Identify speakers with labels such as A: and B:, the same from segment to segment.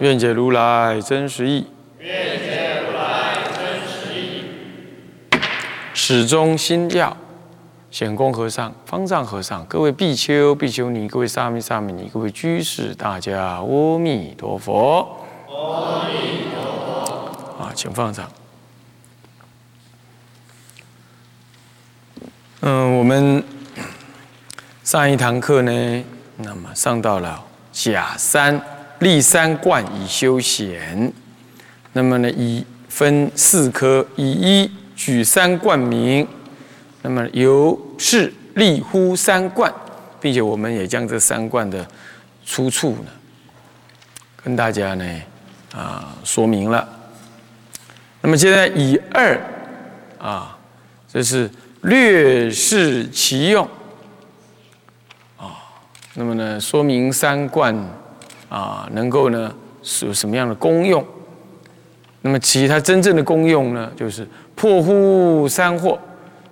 A: 愿解如来真实义。愿解如来真实义。始终心要。显公和尚、方丈和尚、各位比丘、比丘尼、各位沙弥、沙弥尼、各位居士，大家阿弥陀佛！阿弥陀佛！啊，请放上。嗯，我们上一堂课呢，那么上到了假三立三观以修显，那么呢，以分四科，以一举三观名。那么由是立乎三观，并且我们也将这三观的出处呢，跟大家呢啊说明了。那么现在以二啊，这是略示其用啊。那么呢，说明三观啊能够呢是有什么样的功用？那么其他真正的功用呢，就是破乎三惑。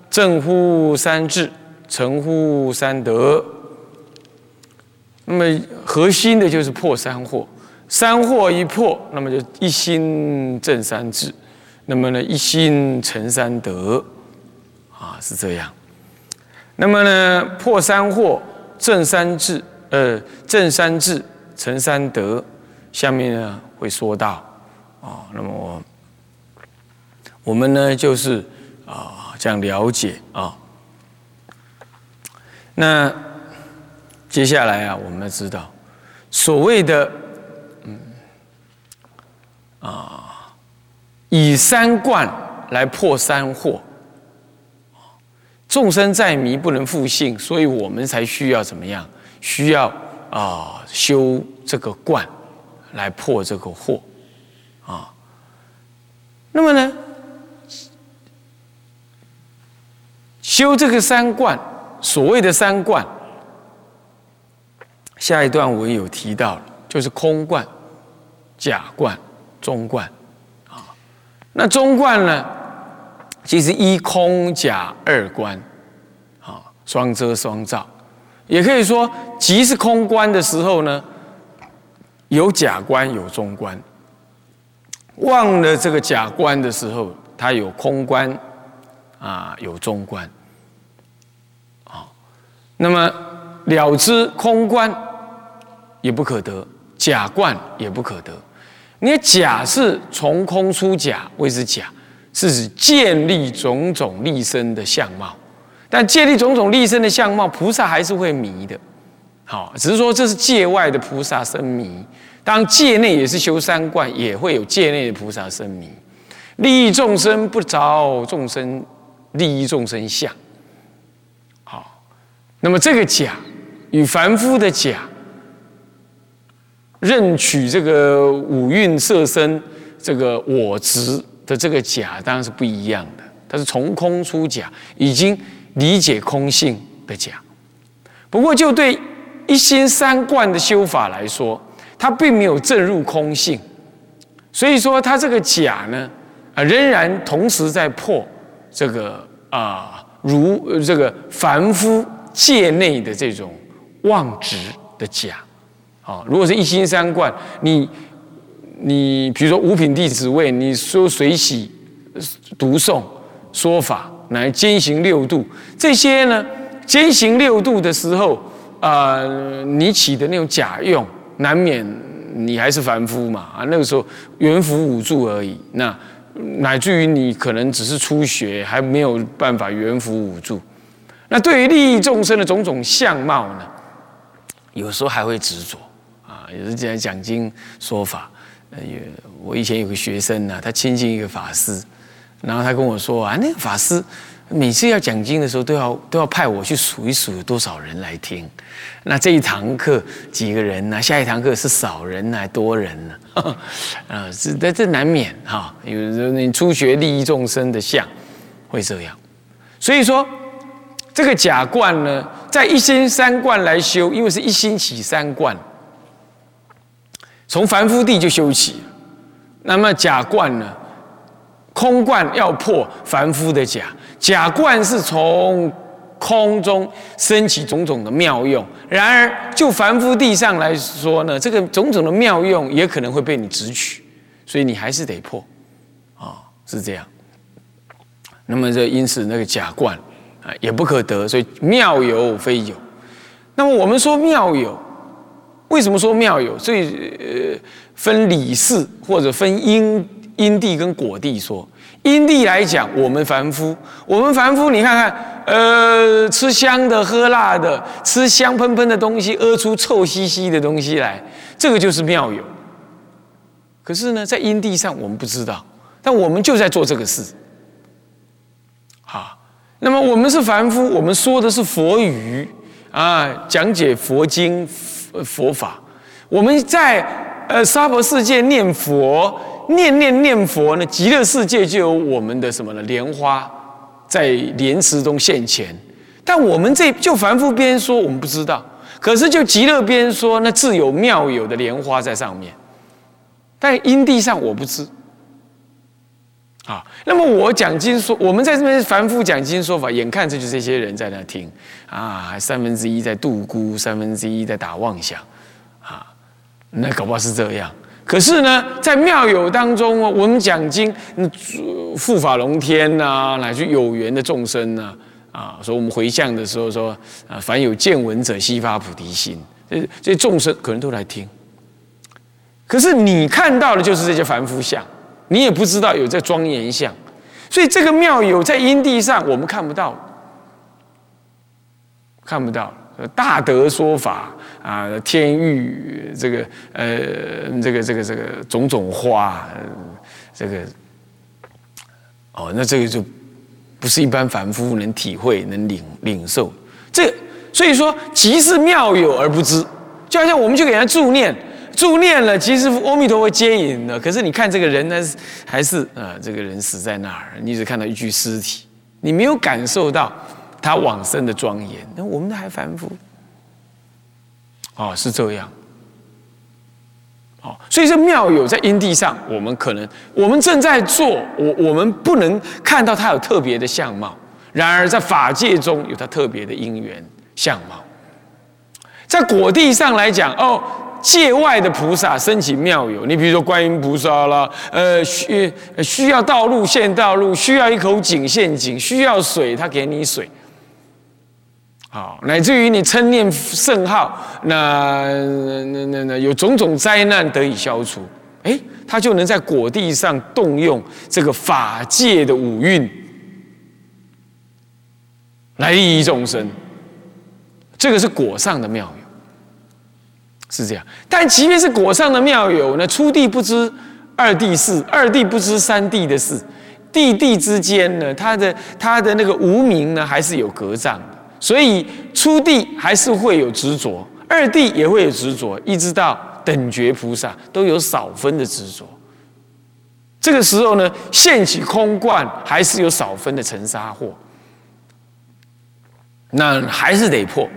A: 正乎三智，成乎三德。那么核心的就是破三惑，三惑一破，那么就一心正三智，那么呢一心成三德，啊是这样。那么呢破三惑，正三智，呃正三智陈三德，下面呢会说到，啊那么我我们呢就是啊。想了解啊，那接下来啊，我们要知道所谓的嗯啊，以三观来破三惑，众生在迷不能复性，所以我们才需要怎么样？需要啊修这个观来破这个惑啊。那么呢？修这个三观，所谓的三观，下一段我有提到，就是空观、假观、中观，啊，那中观呢，其实一空假二观，啊，双遮双照，也可以说，即是空观的时候呢，有假观有中观，忘了这个假观的时候，它有空观，啊，有中观。啊那么了知空观也不可得，假观也不可得。你假是从空出假，谓之假，是指建立种种立身的相貌。但建立种种立身的相貌，菩萨还是会迷的。好，只是说这是界外的菩萨生迷，当界内也是修三观，也会有界内的菩萨生迷。利益众生不着众生利益众生相。好那么这个假与凡夫的假，任取这个五蕴色身这个我执的这个假，当然是不一样的。它是从空出假，已经理解空性的假。不过就对一心三观的修法来说，它并没有证入空性，所以说它这个假呢，啊，仍然同时在破这个啊，如这个凡夫。界内的这种妄执的假，啊，如果是一心三观，你你比如说五品弟子位，你说随喜读诵说法，乃兼行六度，这些呢，兼行六度的时候，啊，你起的那种假用，难免你还是凡夫嘛，啊，那个时候元福五住而已，那乃至于你可能只是初学，还没有办法元福五住。那对于利益众生的种种相貌呢，有时候还会执着啊。也是讲讲经说法，呃，我以前有个学生呢，他亲近一个法师，然后他跟我说啊，那个法师每次要讲经的时候，都要都要派我去数一数有多少人来听。那这一堂课几个人呢？下一堂课是少人呢，多人呢？啊，这这这难免哈。有人你初学利益众生的相会这样，所以说这个假观呢，在一心三观来修，因为是一心起三观，从凡夫地就修起。那么假观呢，空观要破凡夫的假，假观是从。空中升起种种的妙用，然而就凡夫地上来说呢，这个种种的妙用也可能会被你直取，所以你还是得破，啊，是这样。那么这因此那个假观啊也不可得，所以妙有非有。那么我们说妙有，为什么说妙有？所以呃分理事或者分因因地跟果地说。因地来讲，我们凡夫，我们凡夫，你看看，呃，吃香的，喝辣的，吃香喷喷的东西，屙出臭兮兮的东西来，这个就是妙有。可是呢，在因地上我们不知道，但我们就在做这个事。好，那么我们是凡夫，我们说的是佛语啊，讲解佛经、佛法，我们在呃娑婆世界念佛。念念念佛呢，极乐世界就有我们的什么呢？莲花在莲池中现前，但我们这就凡夫边说我们不知道，可是就极乐边说那自有妙有的莲花在上面，但因地上我不知。啊，那么我讲经说，我们在这边凡夫讲经说法，眼看着就这些人在那听啊，三分之一在度孤，三分之一在打妄想，啊，那搞不好是这样。可是呢，在妙有当中哦，我们讲经，护法龙天呐，乃至有缘的众生呐，啊，说我们回向的时候说，啊，凡有见闻者，悉发菩提心，这这众生可能都来听。可是你看到的就是这些凡夫相，你也不知道有这庄严相，所以这个妙有在因地上我们看不到，看不到。大德说法啊，天域这个呃，这个这个这个种种花，这个哦，那这个就不是一般凡夫能体会、能领领受。这所以说，即是妙有而不知，就好像我们去给人家助念，助念了，其实阿弥陀佛接引了，可是你看这个人呢，还是啊，这个人死在那儿，你只看到一具尸体，你没有感受到。他往生的庄严，那我们还凡夫，哦，是这样，哦，所以这妙有在因地上，我们可能我们正在做，我我们不能看到他有特别的相貌，然而在法界中有他特别的因缘相貌，在果地上来讲，哦，界外的菩萨升起妙有，你比如说观音菩萨啦，呃，需需要道路现道路，需要一口井现井，需要水他给你水。啊，乃至于你称念圣号，那那那那有种种灾难得以消除，哎，他就能在果地上动用这个法界的五蕴来利益众生，这个是果上的妙有，是这样。但即便是果上的妙有，那初地不知二地事，二地不知三地的事，地地之间呢，他的他的那个无名呢，还是有隔障。所以初地还是会有执着，二地也会有执着，一直到等觉菩萨都有少分的执着。这个时候呢，现起空观还是有少分的尘沙惑，那还是得破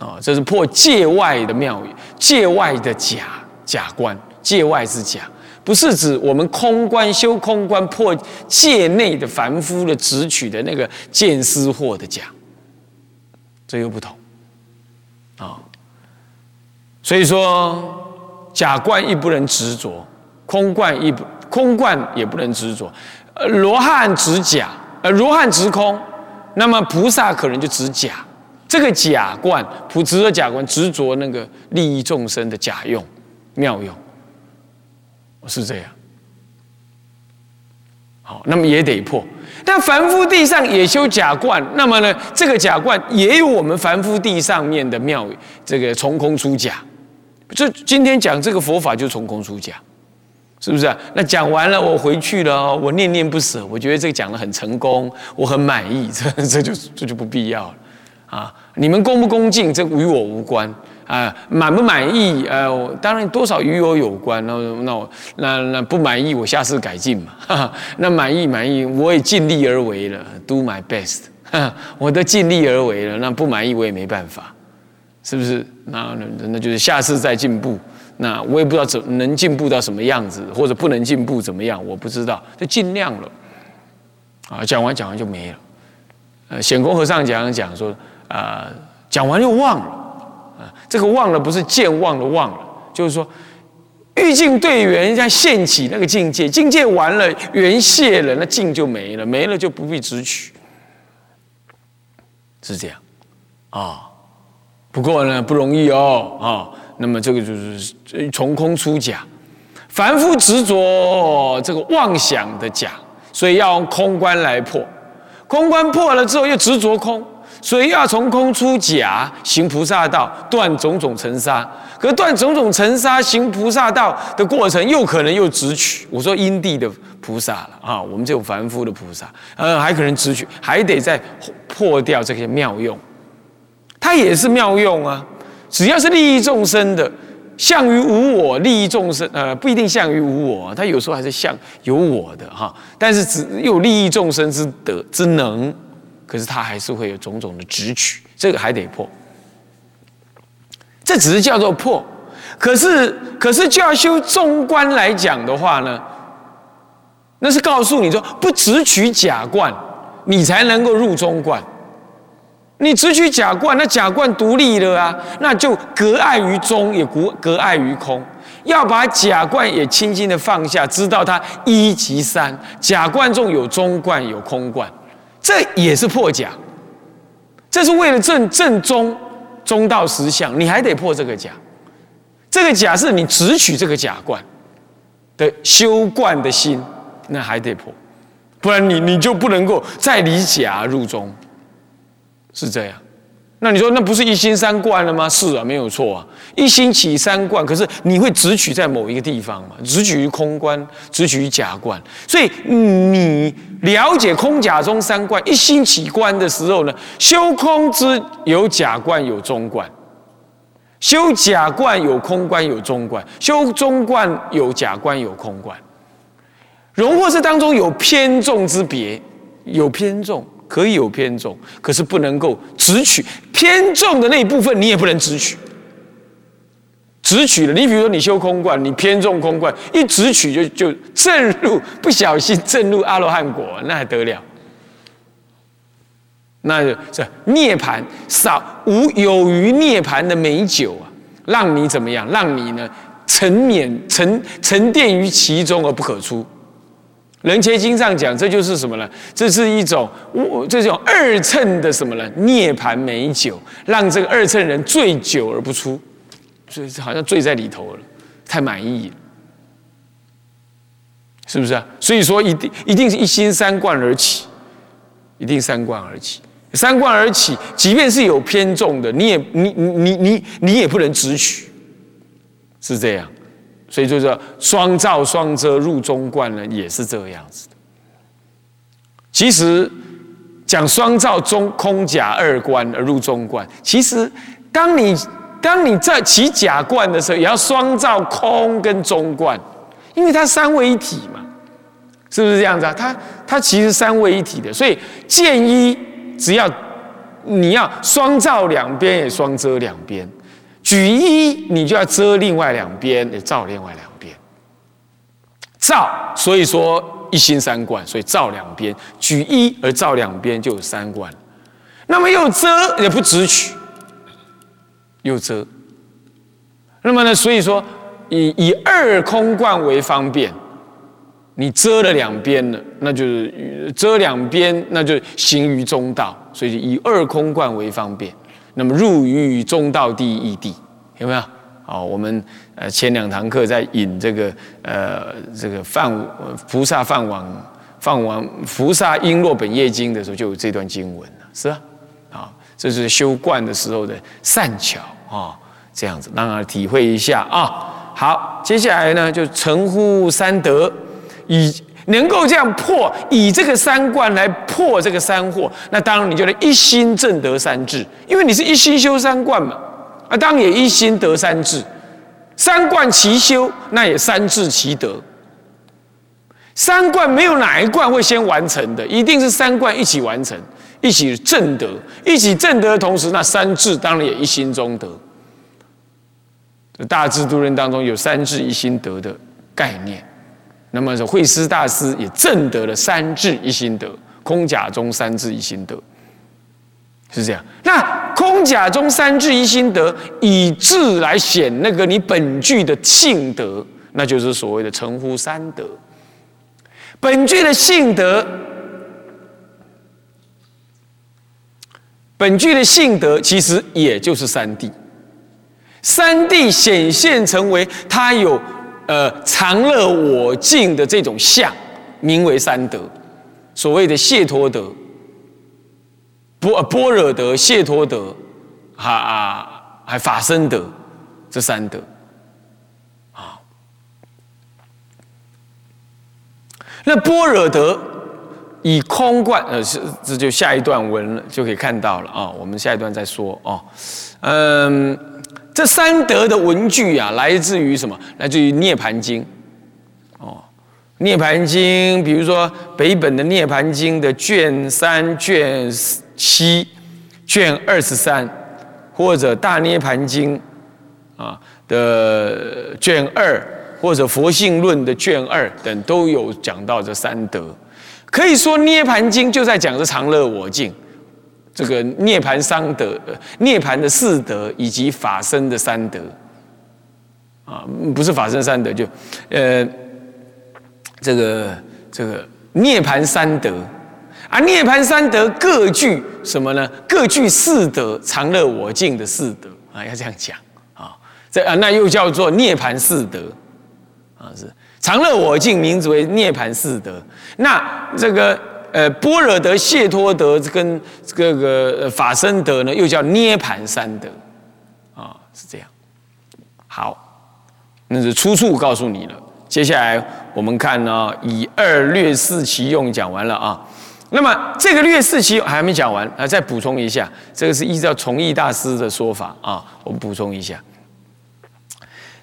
A: 啊！这是破界外的妙语，界外的假假观，界外之假，不是指我们空观修空观破界内的凡夫的执取的那个见思惑的假。这又不同，啊，所以说假观亦不能执着，空观亦不空观也不能执着。呃，罗汉执假，呃，罗汉执空，那么菩萨可能就执假。这个假观，普执着假观，执着那个利益众生的假用、妙用，是这样。好，那么也得破。但凡夫地上也修假观，那么呢，这个假观也有我们凡夫地上面的妙，这个从空出假。这今天讲这个佛法就从空出假，是不是？那讲完了，我回去了，我念念不舍，我觉得这个讲的很成功，我很满意，这这就这就不必要了啊！你们恭不恭敬，这与我无关啊！满不满意，呃，当然多少与我有关。那那我那那不满意，我下次改进嘛。哈哈那满意满意，我也尽力而为了，do my best。哈我都尽力而为了，那不满意我也没办法，是不是？那那那就是下次再进步。那我也不知道怎能进步到什么样子，或者不能进步怎么样，我不知道，就尽量了。啊，讲完讲完就没了。呃，显公和尚讲讲说，啊，讲完又忘了，这个忘了不是健忘了忘了，就是说欲境对缘像现起那个境界，境界完了缘谢了，那境就没了，没了就不必执取，是这样，啊，不过呢不容易哦，啊。那么这个就是从空出假，凡夫执着这个妄想的假，所以要用空观来破。空观破了之后又执着空，所以要从空出假，行菩萨道，断种种尘沙。可断种种尘沙，行菩萨道的过程，又可能又执取。我说因地的菩萨了啊，我们这种凡夫的菩萨，呃，还可能执取，还得再破掉这些妙用。它也是妙用啊。只要是利益众生的，向于无我，利益众生，呃，不一定向于无我，它有时候还是向有我的哈。但是只有利益众生之德之能，可是他还是会有种种的执取，这个还得破。这只是叫做破，可是可是就要修中观来讲的话呢，那是告诉你说不执取假观，你才能够入中观。你只取假观，那假观独立了啊，那就隔碍于中，也隔隔碍于空。要把假观也轻轻的放下，知道它一即三，假观中有中观，有空观，这也是破假。这是为了正正宗中道实相，你还得破这个假。这个假是你只取这个假观的修观的心，那还得破，不然你你就不能够再离假入中。是这样，那你说那不是一心三观了吗？是啊，没有错啊，一心起三观，可是你会只取在某一个地方嘛？只取于空观，只取于假观。所以你了解空假中三观，一心起观的时候呢，修空之有假观有中观，修假观有空观有中观，修中观有假观有空观。荣获是当中有偏重之别，有偏重。可以有偏重，可是不能够直取偏重的那一部分，你也不能直取。直取了，你比如说你修空观，你偏重空观，一直取就就正入，不小心正入阿罗汉果，那还得了？那就是涅盘少无有余涅盘的美酒啊，让你怎么样？让你呢沉湎沉沉淀于其中而不可出。人切经上讲，这就是什么呢？这是一种这种二乘的什么呢？涅盘美酒，让这个二乘人醉酒而不出，所以好像醉在里头了，太满意了，是不是啊？所以说，一定一定是一心三观而起，一定三观而起，三观而起，即便是有偏重的，你也你你你你你也不能直取，是这样。所以就是双照双遮入中观呢，也是这个样子的。其实讲双照中空假二观而入中观，其实当你当你在起假观的时候，也要双照空跟中观，因为它三位一体嘛，是不是这样子啊？它它其实三位一体的，所以见一只要你要双照两边，也双遮两边。举一，你就要遮另外两边，也照另外两边。照，所以说一心三观，所以照两边。举一而照两边，就有三观。那么又遮也不直取，又遮。那么呢，所以说以以二空观为方便，你遮了两边了，那就是遮两边，那就行于中道。所以以二空观为方便。那么入于中道第一地，有没有？好，我们呃前两堂课在引这个呃这个放菩萨放往放往菩萨璎珞本业经的时候，就有这段经文了，是吧？啊，这是修观的时候的善巧啊，这样子让他体会一下啊。好，接下来呢就成乎三德，以能够这样破，以这个三观来破这个三惑，那当然你就能一心正得三智，因为你是一心修三观嘛，啊，当然也一心得三智，三观齐修，那也三智齐得。三观没有哪一观会先完成的，一定是三观一起完成，一起正德，一起正德的同时，那三智当然也一心中得。大智度论当中有三智一心得的概念，那么是慧思大师也正得了三智一心得，空假中三智一心得，是这样。那空假中三智一心得，以智来显那个你本具的性德，那就是所谓的成乎三德。本具的性德，本具的性德其实也就是三谛。三谛显现成为他有呃常乐我净的这种相，名为三德。所谓的解脱德、般般若德、解脱德，哈啊，还法身德，这三德。那般若德以空观，呃，是这就下一段文了，就可以看到了啊。我们下一段再说哦。嗯，这三德的文句啊，来自于什么？来自于《涅盘经》哦，《涅盘经》，比如说北本的《涅盘经》的卷三、卷七、卷二十三，或者《大涅盘经》啊的卷二。或者《佛性论》的卷二等都有讲到这三德，可以说《涅盘经》就在讲这常乐我净，这个涅盘三德、涅盘的四德以及法身的三德，啊，不是法身三德，就呃，这个这个涅盘三德，啊，涅盘三德各具什么呢？各具四德，常乐我净的四德啊，要这样讲啊，这啊，那又叫做涅盘四德。啊，是常乐我净，名字为涅盘四德。那这个呃般若德、谢托德跟这个法身德呢，又叫涅盘三德。啊，是这样。好，那是出处告诉你了。接下来我们看呢，以二略四其用讲完了啊。那么这个略四其用还没讲完啊，再补充一下，这个是依照崇义大师的说法啊，我们补充一下。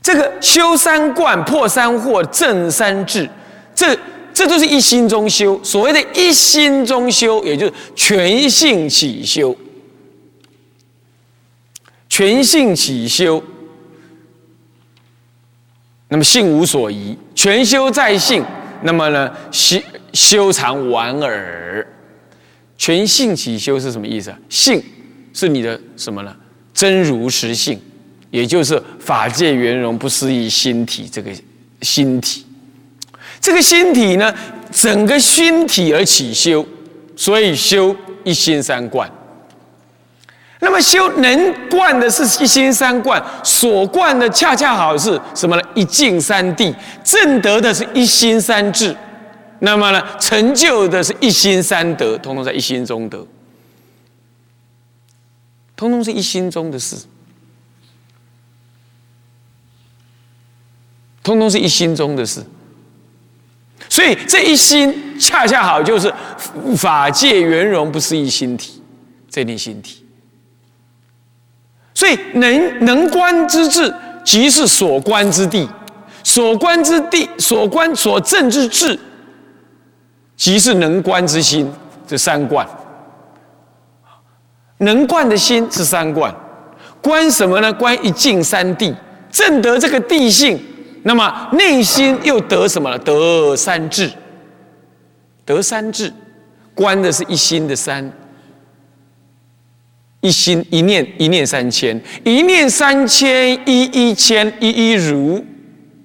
A: 这个修三观、破三惑、正三智，这这都是一心中修。所谓的一心中修，也就是全性起修。全性起修，那么性无所疑，全修在性。那么呢，修修常完耳。全性起修是什么意思？性是你的什么呢？真如实性。也就是法界圆融不思议心体，这个心体，这个心体呢，整个心体而起修，所以修一心三观。那么修能观的是一心三观，所观的恰恰好是什么呢？一境三谛，正得的是一心三智。那么呢，成就的是一心三德，通通在一心中得，通通是一心中的事。通通是一心中的事，所以这一心恰恰好就是法界圆融，不是一心体，这念心体。所以能能观之智，即是所观之地；所观之地，所观所证之智，即是能观之心。这三观，能观的心是三观，观什么呢？观一境三地，证得这个地性。那么内心又得什么了？得三智，得三智，观的是一心的三，一心一念一念三千，一念三千一一千一一如，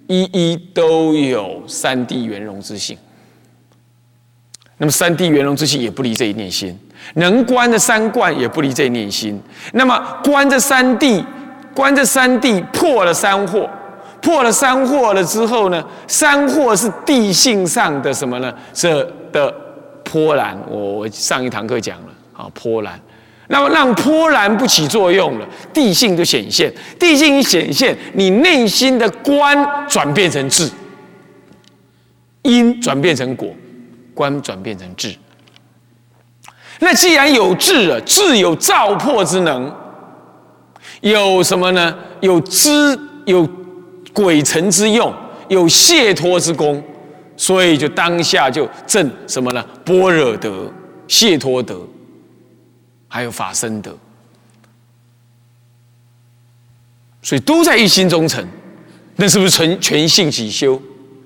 A: 一一都有三谛圆融之性。那么三谛圆融之性也不离这一念心，能观的三观也不离这一念心。那么观这三谛，观这三谛破了三惑。破了三惑了之后呢？三惑是地性上的什么呢？这的波澜。我我上一堂课讲了啊，波澜。那么让波澜不起作用了，地性就显现。地性一显现，你内心的观转变成智，因转变成果，观转变成智。那既然有智了，智有造破之能，有什么呢？有知有鬼神之用，有解脱之功，所以就当下就证什么呢？般若德、解脱德。还有法身德，所以都在一心中成，那是不是全全性起修？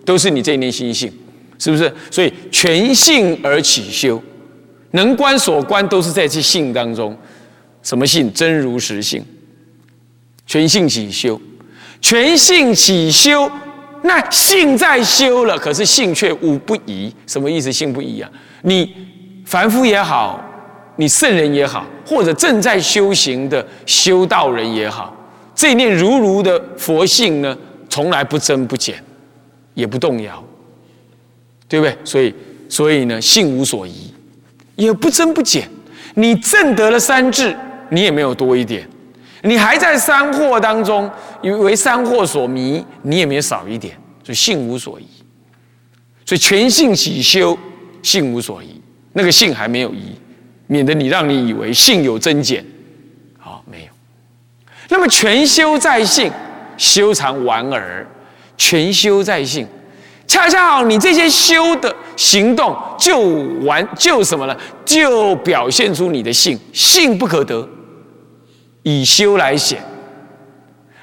A: 都是你这一念心性，是不是？所以全性而起修，能观所观都是在这性当中。什么性？真如实性。全性起修，全性起修，那性在修了，可是性却无不移。什么意思？性不移啊？你凡夫也好。你圣人也好，或者正在修行的修道人也好，这念如如的佛性呢，从来不增不减，也不动摇，对不对？所以，所以呢，性无所疑，也不增不减。你证得了三智，你也没有多一点；你还在三惑当中，以为三惑所迷，你也没有少一点。所以性无所疑，所以全性起修，性无所疑，那个性还没有疑。免得你让你以为性有增减，好没有。那么全修在性，修常玩耳。全修在性，恰恰好你这些修的行动就完就什么呢？就表现出你的性，性不可得，以修来显。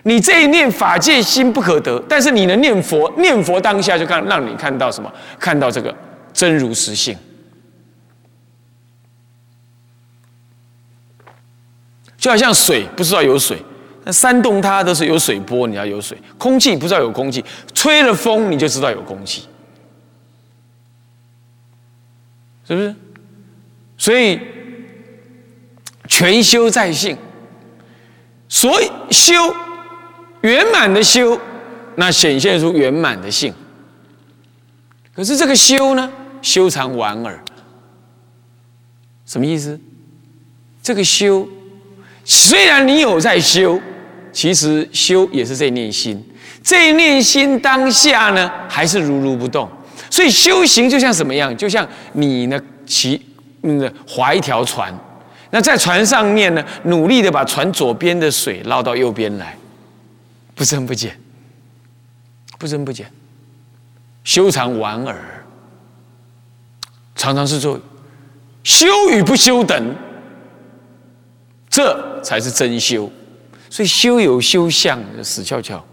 A: 你这一念法界心不可得，但是你能念佛，念佛当下就看让你看到什么？看到这个真如实性。就好像水不知道有水，那山洞它都是有水波，你要有水；空气不知道有空气，吹了风你就知道有空气，是不是？所以全修在性，所以修圆满的修，那显现出圆满的性。可是这个修呢，修常玩耳，什么意思？这个修。虽然你有在修，其实修也是在念心。这一念心当下呢，还是如如不动。所以修行就像什么样？就像你呢骑嗯划一条船，那在船上面呢，努力的把船左边的水捞到右边来，不增不减，不增不减。修禅玩耳，常常是做修与不修等。这才是真修，所以修有修相，死翘翘。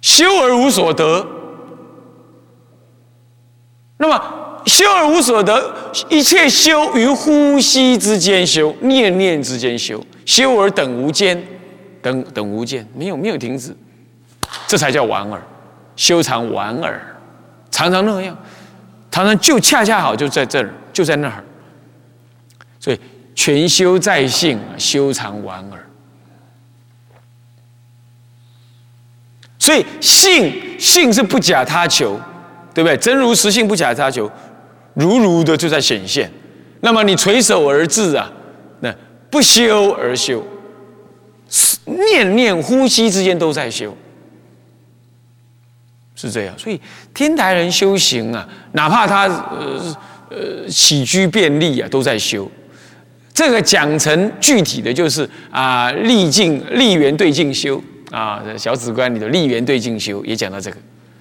A: 修而无所得，那么修而无所得，一切修于呼吸之间修，念念之间修，修而等无间，等等无间，没有没有停止，这才叫玩儿，修常玩儿，常常那样，常常就恰恰好就在这儿，就在那儿，所以。全修在性，修常玩儿。所以性性是不假他求，对不对？真如实性不假他求，如如的就在显现。那么你垂手而至啊，那不修而修，念念呼吸之间都在修，是这样。所以天台人修行啊，哪怕他呃呃起居便利啊，都在修。这个讲成具体的就是啊，立境立缘对境修啊，小指观里的立缘对境修也讲到这个，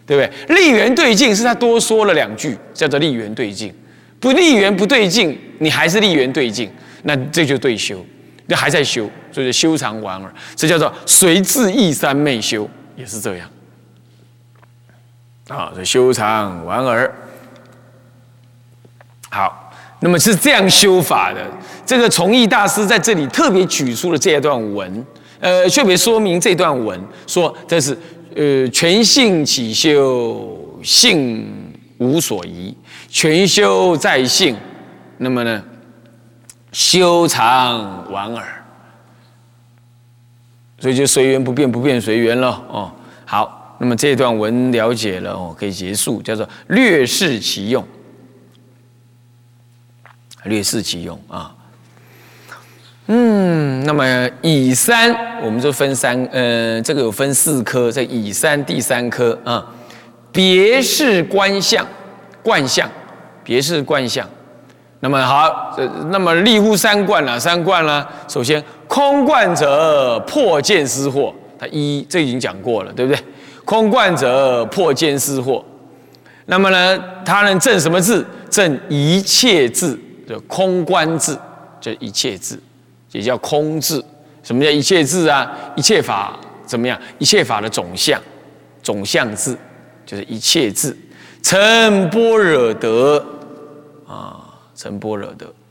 A: 对不对？立缘对境是他多说了两句，叫做立缘对境。不立缘不对境，你还是立缘对境，那这就对修，那还在修，所以修常玩耳，这叫做随自意三昧修，也是这样。啊，这修常玩耳，好。那么是这样修法的，这个崇义大师在这里特别举出了这一段文，呃，特别说明这段文说这是呃全性起修，性无所疑，全修在性，那么呢，修常玩耳，所以就随缘不变，不变随缘了哦。好，那么这段文了解了哦，可以结束，叫做略示其用。略示其用啊。嗯，那么乙三，我们就分三，呃，这个有分四科，这乙三第三科啊，别是观相，观相，别是观相。那么好，呃，那么立乎三观了，三观了。首先，空观者破见思惑，它一这已经讲过了，对不对？空观者破见思惑。那么呢，它能证什么字？证一切字，就空观字，就一切字。也叫空字，什么叫一切字啊？一切法怎么样？一切法的总相，总相字就是一切字。成般若得啊，成般若得。